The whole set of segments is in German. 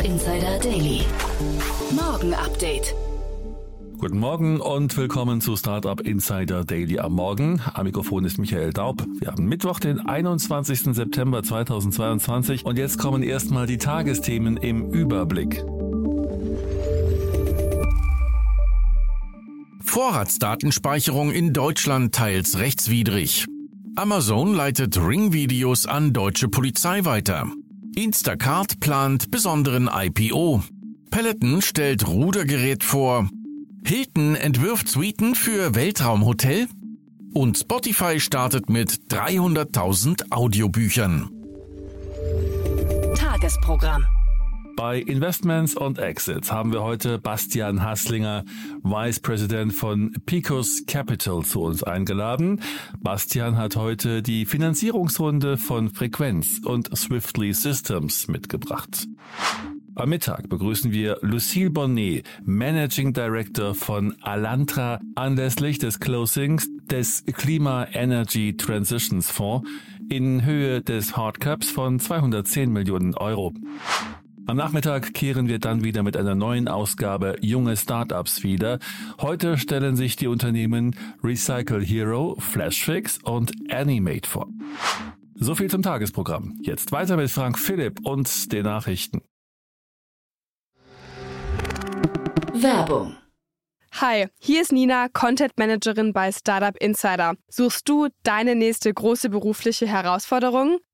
Startup Insider Daily. Morgen Update. Guten Morgen und willkommen zu Startup Insider Daily am Morgen. Am Mikrofon ist Michael Daub. Wir haben Mittwoch, den 21. September 2022 und jetzt kommen erstmal die Tagesthemen im Überblick. Vorratsdatenspeicherung in Deutschland teils rechtswidrig. Amazon leitet Ring-Videos an deutsche Polizei weiter. Instacart plant besonderen IPO. Peloton stellt Rudergerät vor. Hilton entwirft Suiten für Weltraumhotel. Und Spotify startet mit 300.000 Audiobüchern. Tagesprogramm. Bei Investments und Exits haben wir heute Bastian Hasslinger, Vice President von Picos Capital, zu uns eingeladen. Bastian hat heute die Finanzierungsrunde von Frequenz und Swiftly Systems mitgebracht. Am Mittag begrüßen wir Lucille Bonnet, Managing Director von Alantra, anlässlich des Closings des Klima Energy Transitions Fonds in Höhe des Hardcaps von 210 Millionen Euro. Am Nachmittag kehren wir dann wieder mit einer neuen Ausgabe Junge Startups wieder. Heute stellen sich die Unternehmen Recycle Hero, Flashfix und Animate vor. So viel zum Tagesprogramm. Jetzt weiter mit Frank Philipp und den Nachrichten. Werbung. Hi, hier ist Nina, Content Managerin bei Startup Insider. Suchst du deine nächste große berufliche Herausforderung?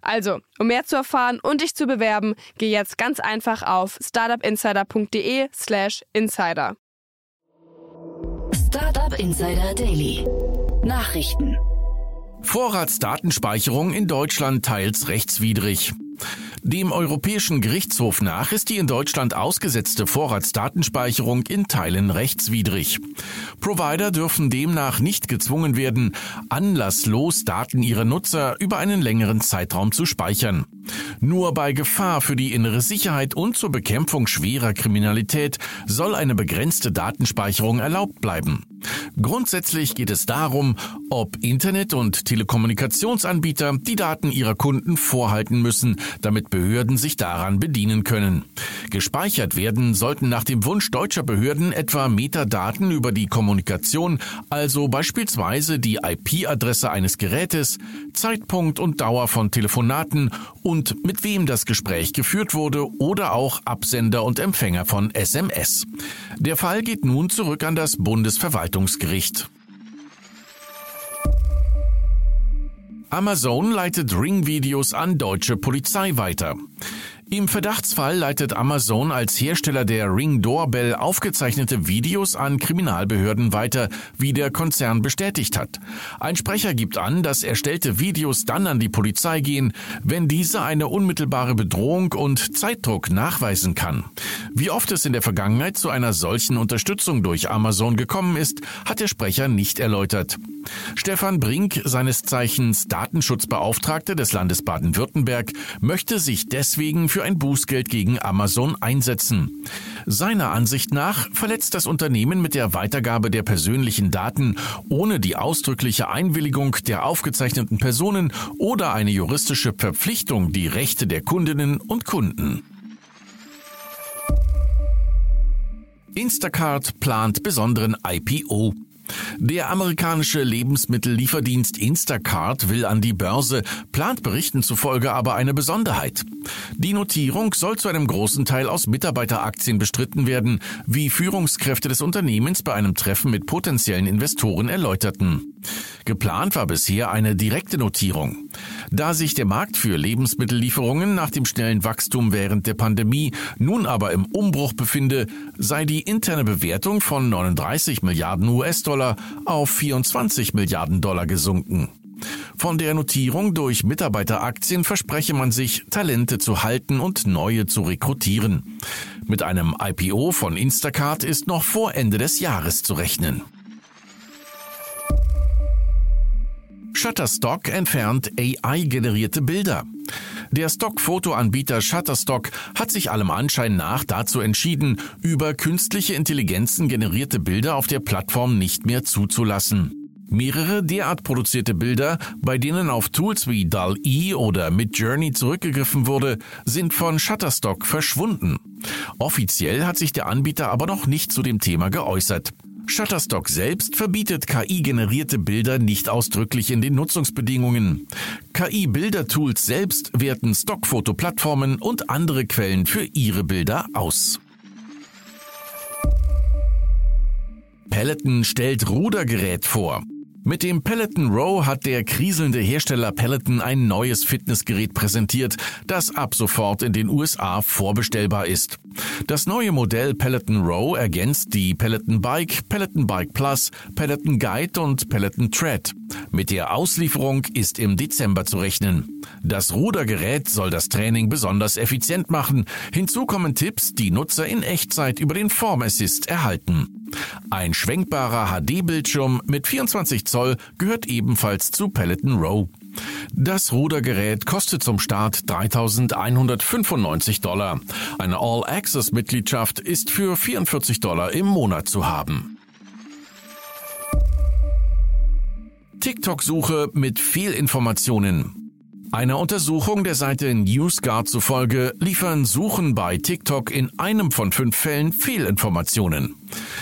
Also, um mehr zu erfahren und dich zu bewerben, geh jetzt ganz einfach auf startupinsider.de/slash insider. Startup Insider Daily. Nachrichten. Vorratsdatenspeicherung in Deutschland teils rechtswidrig. Dem Europäischen Gerichtshof nach ist die in Deutschland ausgesetzte Vorratsdatenspeicherung in Teilen rechtswidrig. Provider dürfen demnach nicht gezwungen werden, anlasslos Daten ihrer Nutzer über einen längeren Zeitraum zu speichern. Nur bei Gefahr für die innere Sicherheit und zur Bekämpfung schwerer Kriminalität soll eine begrenzte Datenspeicherung erlaubt bleiben. Grundsätzlich geht es darum, ob Internet- und Telekommunikationsanbieter die Daten ihrer Kunden vorhalten müssen, damit Behörden sich daran bedienen können. Gespeichert werden sollten nach dem Wunsch deutscher Behörden etwa Metadaten über die Kommunikation, also beispielsweise die IP-Adresse eines Gerätes, Zeitpunkt und Dauer von Telefonaten und mit wem das Gespräch geführt wurde oder auch Absender und Empfänger von SMS. Der Fall geht nun zurück an das Bundesverwaltungsgericht. Amazon leitet Ring-Videos an deutsche Polizei weiter. Im Verdachtsfall leitet Amazon als Hersteller der Ring Doorbell aufgezeichnete Videos an Kriminalbehörden weiter, wie der Konzern bestätigt hat. Ein Sprecher gibt an, dass erstellte Videos dann an die Polizei gehen, wenn diese eine unmittelbare Bedrohung und Zeitdruck nachweisen kann. Wie oft es in der Vergangenheit zu einer solchen Unterstützung durch Amazon gekommen ist, hat der Sprecher nicht erläutert. Stefan Brink, seines Zeichens Datenschutzbeauftragter des Landes Baden-Württemberg, möchte sich deswegen für ein Bußgeld gegen Amazon einsetzen. Seiner Ansicht nach verletzt das Unternehmen mit der Weitergabe der persönlichen Daten ohne die ausdrückliche Einwilligung der aufgezeichneten Personen oder eine juristische Verpflichtung die Rechte der Kundinnen und Kunden. Instacart plant besonderen IPO. Der amerikanische Lebensmittellieferdienst Instacart will an die Börse, plant Berichten zufolge aber eine Besonderheit. Die Notierung soll zu einem großen Teil aus Mitarbeiteraktien bestritten werden, wie Führungskräfte des Unternehmens bei einem Treffen mit potenziellen Investoren erläuterten. Geplant war bisher eine direkte Notierung. Da sich der Markt für Lebensmittellieferungen nach dem schnellen Wachstum während der Pandemie nun aber im Umbruch befinde, sei die interne Bewertung von 39 Milliarden US-Dollar auf 24 Milliarden Dollar gesunken. Von der Notierung durch Mitarbeiteraktien verspreche man sich, Talente zu halten und neue zu rekrutieren. Mit einem IPO von Instacart ist noch vor Ende des Jahres zu rechnen. Shutterstock entfernt AI-generierte Bilder. Der Stockfotoanbieter Shutterstock hat sich allem Anschein nach dazu entschieden, über künstliche Intelligenzen generierte Bilder auf der Plattform nicht mehr zuzulassen. Mehrere derart produzierte Bilder, bei denen auf Tools wie DAL-E oder Midjourney zurückgegriffen wurde, sind von Shutterstock verschwunden. Offiziell hat sich der Anbieter aber noch nicht zu dem Thema geäußert. Shutterstock selbst verbietet KI-generierte Bilder nicht ausdrücklich in den Nutzungsbedingungen. KI-Bildertools selbst werten Stockfotoplattformen und andere Quellen für ihre Bilder aus. Peloton stellt Rudergerät vor. Mit dem Peloton Row hat der kriselnde Hersteller Peloton ein neues Fitnessgerät präsentiert, das ab sofort in den USA vorbestellbar ist. Das neue Modell Peloton Row ergänzt die Peloton Bike, Peloton Bike Plus, Peloton Guide und Peloton Tread. Mit der Auslieferung ist im Dezember zu rechnen. Das Rudergerät soll das Training besonders effizient machen. Hinzu kommen Tipps, die Nutzer in Echtzeit über den Form Assist erhalten. Ein schwenkbarer HD-Bildschirm mit 24 Zoll gehört ebenfalls zu Peloton Row. Das Rudergerät kostet zum Start 3.195 Dollar. Eine All-Access-Mitgliedschaft ist für 44 Dollar im Monat zu haben. TikTok-Suche mit Fehlinformationen. Einer Untersuchung der Seite NewsGuard zufolge liefern Suchen bei TikTok in einem von fünf Fällen Fehlinformationen.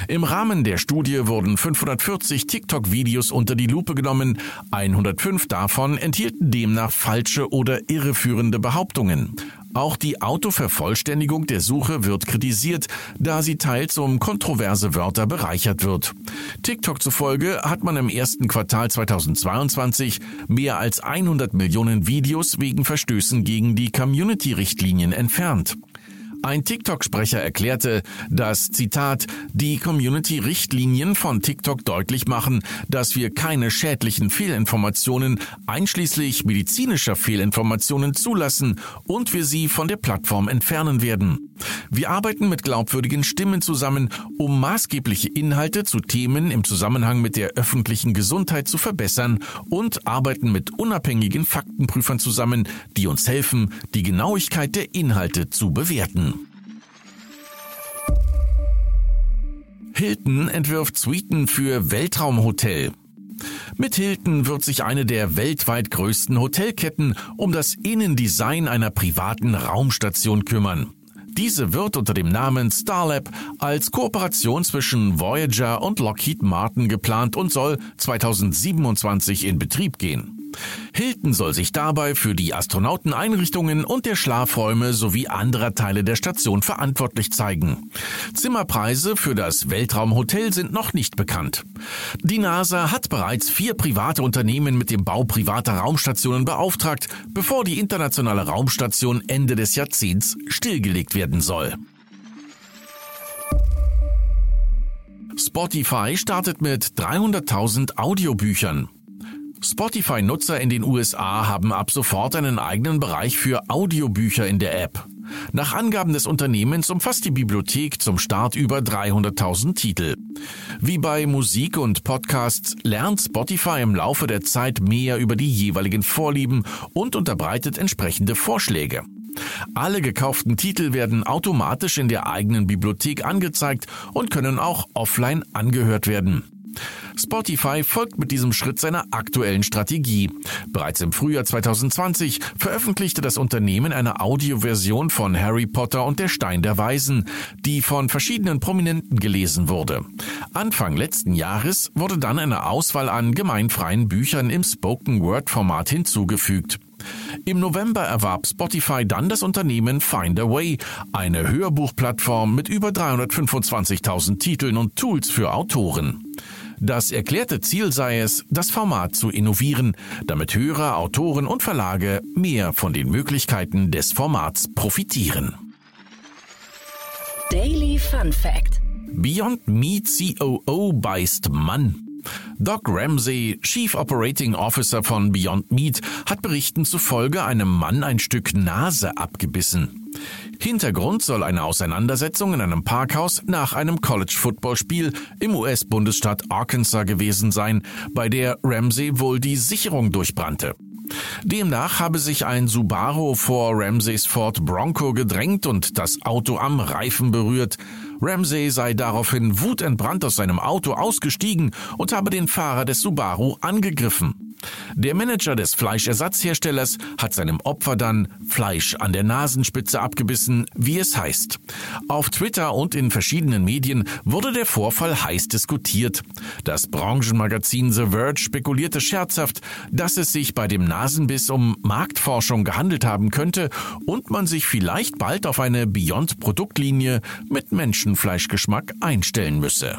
Im Rahmen der Studie wurden 540 TikTok-Videos unter die Lupe genommen, 105 davon enthielten demnach falsche oder irreführende Behauptungen. Auch die Autovervollständigung der Suche wird kritisiert, da sie teils um kontroverse Wörter bereichert wird. TikTok zufolge hat man im ersten Quartal 2022 mehr als 100 Millionen Videos wegen Verstößen gegen die Community-Richtlinien entfernt. Ein TikTok-Sprecher erklärte, dass, Zitat, die Community-Richtlinien von TikTok deutlich machen, dass wir keine schädlichen Fehlinformationen, einschließlich medizinischer Fehlinformationen zulassen und wir sie von der Plattform entfernen werden. Wir arbeiten mit glaubwürdigen Stimmen zusammen, um maßgebliche Inhalte zu Themen im Zusammenhang mit der öffentlichen Gesundheit zu verbessern und arbeiten mit unabhängigen Faktenprüfern zusammen, die uns helfen, die Genauigkeit der Inhalte zu bewerten. Hilton entwirft Suiten für Weltraumhotel. Mit Hilton wird sich eine der weltweit größten Hotelketten um das Innendesign einer privaten Raumstation kümmern. Diese wird unter dem Namen Starlab als Kooperation zwischen Voyager und Lockheed Martin geplant und soll 2027 in Betrieb gehen. Hilton soll sich dabei für die Astronauteneinrichtungen und der Schlafräume sowie anderer Teile der Station verantwortlich zeigen. Zimmerpreise für das Weltraumhotel sind noch nicht bekannt. Die NASA hat bereits vier private Unternehmen mit dem Bau privater Raumstationen beauftragt, bevor die internationale Raumstation Ende des Jahrzehnts stillgelegt werden soll. Spotify startet mit 300.000 Audiobüchern. Spotify-Nutzer in den USA haben ab sofort einen eigenen Bereich für Audiobücher in der App. Nach Angaben des Unternehmens umfasst die Bibliothek zum Start über 300.000 Titel. Wie bei Musik und Podcasts lernt Spotify im Laufe der Zeit mehr über die jeweiligen Vorlieben und unterbreitet entsprechende Vorschläge. Alle gekauften Titel werden automatisch in der eigenen Bibliothek angezeigt und können auch offline angehört werden. Spotify folgt mit diesem Schritt seiner aktuellen Strategie. Bereits im Frühjahr 2020 veröffentlichte das Unternehmen eine Audioversion von Harry Potter und der Stein der Weisen, die von verschiedenen Prominenten gelesen wurde. Anfang letzten Jahres wurde dann eine Auswahl an gemeinfreien Büchern im Spoken Word Format hinzugefügt. Im November erwarb Spotify dann das Unternehmen Find a eine Hörbuchplattform mit über 325.000 Titeln und Tools für Autoren. Das erklärte Ziel sei es, das Format zu innovieren, damit Hörer, Autoren und Verlage mehr von den Möglichkeiten des Formats profitieren. Daily Fun Fact Beyond Meat COO beißt Mann. Doc Ramsey, Chief Operating Officer von Beyond Meat, hat Berichten zufolge einem Mann ein Stück Nase abgebissen. Hintergrund soll eine Auseinandersetzung in einem Parkhaus nach einem College-Football-Spiel im US-Bundesstaat Arkansas gewesen sein, bei der Ramsey wohl die Sicherung durchbrannte. Demnach habe sich ein Subaru vor Ramseys Ford Bronco gedrängt und das Auto am Reifen berührt. Ramsey sei daraufhin wutentbrannt aus seinem Auto ausgestiegen und habe den Fahrer des Subaru angegriffen. Der Manager des Fleischersatzherstellers hat seinem Opfer dann Fleisch an der Nasenspitze abgebissen, wie es heißt. Auf Twitter und in verschiedenen Medien wurde der Vorfall heiß diskutiert. Das Branchenmagazin The Verge spekulierte scherzhaft, dass es sich bei dem Nasenbiss um Marktforschung gehandelt haben könnte und man sich vielleicht bald auf eine Beyond-Produktlinie mit Menschenfleischgeschmack einstellen müsse.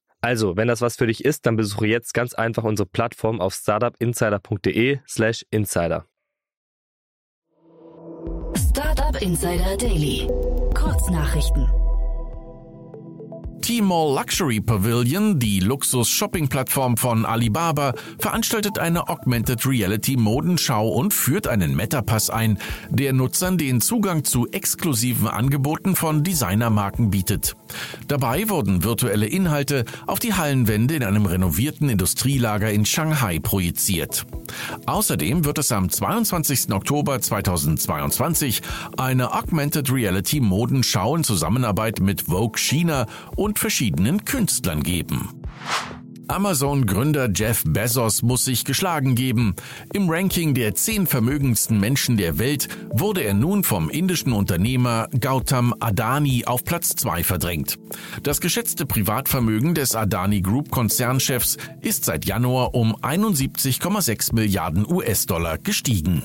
Also, wenn das was für dich ist, dann besuche jetzt ganz einfach unsere Plattform auf startupinsider.de/slash insider. Startup Insider Daily. Kurznachrichten. Tmall Luxury Pavilion, die Luxus-Shopping-Plattform von Alibaba, veranstaltet eine Augmented Reality Modenschau und führt einen Metapass ein, der Nutzern den Zugang zu exklusiven Angeboten von Designermarken bietet. Dabei wurden virtuelle Inhalte auf die Hallenwände in einem renovierten Industrielager in Shanghai projiziert. Außerdem wird es am 22. Oktober 2022 eine Augmented Reality Modenschau in Zusammenarbeit mit Vogue China und verschiedenen Künstlern geben. Amazon-Gründer Jeff Bezos muss sich geschlagen geben. Im Ranking der zehn vermögendsten Menschen der Welt wurde er nun vom indischen Unternehmer Gautam Adani auf Platz zwei verdrängt. Das geschätzte Privatvermögen des Adani Group Konzernchefs ist seit Januar um 71,6 Milliarden US-Dollar gestiegen.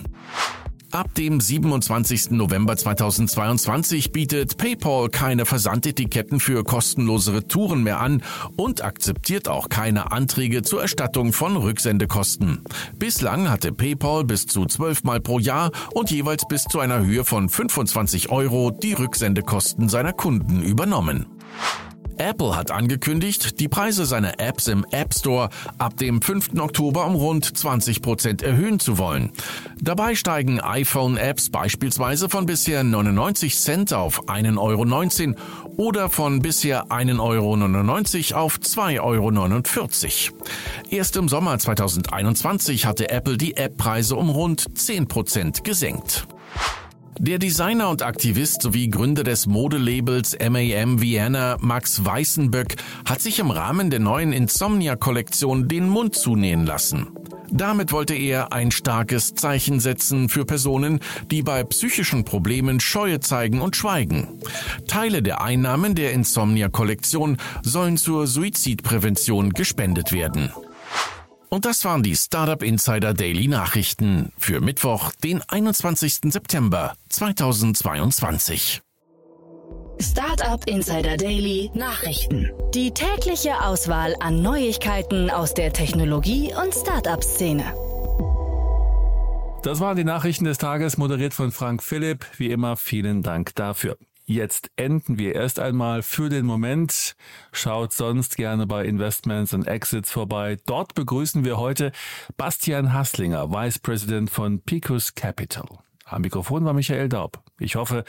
Ab dem 27. November 2022 bietet PayPal keine Versandetiketten für kostenlose Retouren mehr an und akzeptiert auch keine Anträge zur Erstattung von Rücksendekosten. Bislang hatte PayPal bis zu zwölfmal pro Jahr und jeweils bis zu einer Höhe von 25 Euro die Rücksendekosten seiner Kunden übernommen. Apple hat angekündigt, die Preise seiner Apps im App Store ab dem 5. Oktober um rund 20 Prozent erhöhen zu wollen. Dabei steigen iPhone-Apps beispielsweise von bisher 99 Cent auf 1,19 Euro oder von bisher 1,99 Euro auf 2,49 Euro. Erst im Sommer 2021 hatte Apple die App-Preise um rund 10 Prozent gesenkt. Der Designer und Aktivist sowie Gründer des Modelabels MAM Vienna, Max Weißenböck, hat sich im Rahmen der neuen Insomnia-Kollektion den Mund zunähen lassen. Damit wollte er ein starkes Zeichen setzen für Personen, die bei psychischen Problemen Scheue zeigen und schweigen. Teile der Einnahmen der Insomnia-Kollektion sollen zur Suizidprävention gespendet werden. Und das waren die Startup Insider Daily Nachrichten für Mittwoch, den 21. September 2022. Startup Insider Daily Nachrichten. Die tägliche Auswahl an Neuigkeiten aus der Technologie- und Startup-Szene. Das waren die Nachrichten des Tages, moderiert von Frank Philipp. Wie immer vielen Dank dafür. Jetzt enden wir erst einmal für den Moment. Schaut sonst gerne bei Investments and Exits vorbei. Dort begrüßen wir heute Bastian Hasslinger, Vice President von Picus Capital. Am Mikrofon war Michael Daub. Ich hoffe,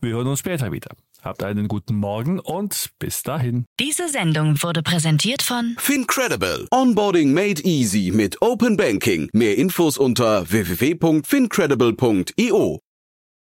wir hören uns später wieder. Habt einen guten Morgen und bis dahin. Diese Sendung wurde präsentiert von Fincredible. Onboarding made easy mit Open Banking. Mehr Infos unter www.fincredible.io.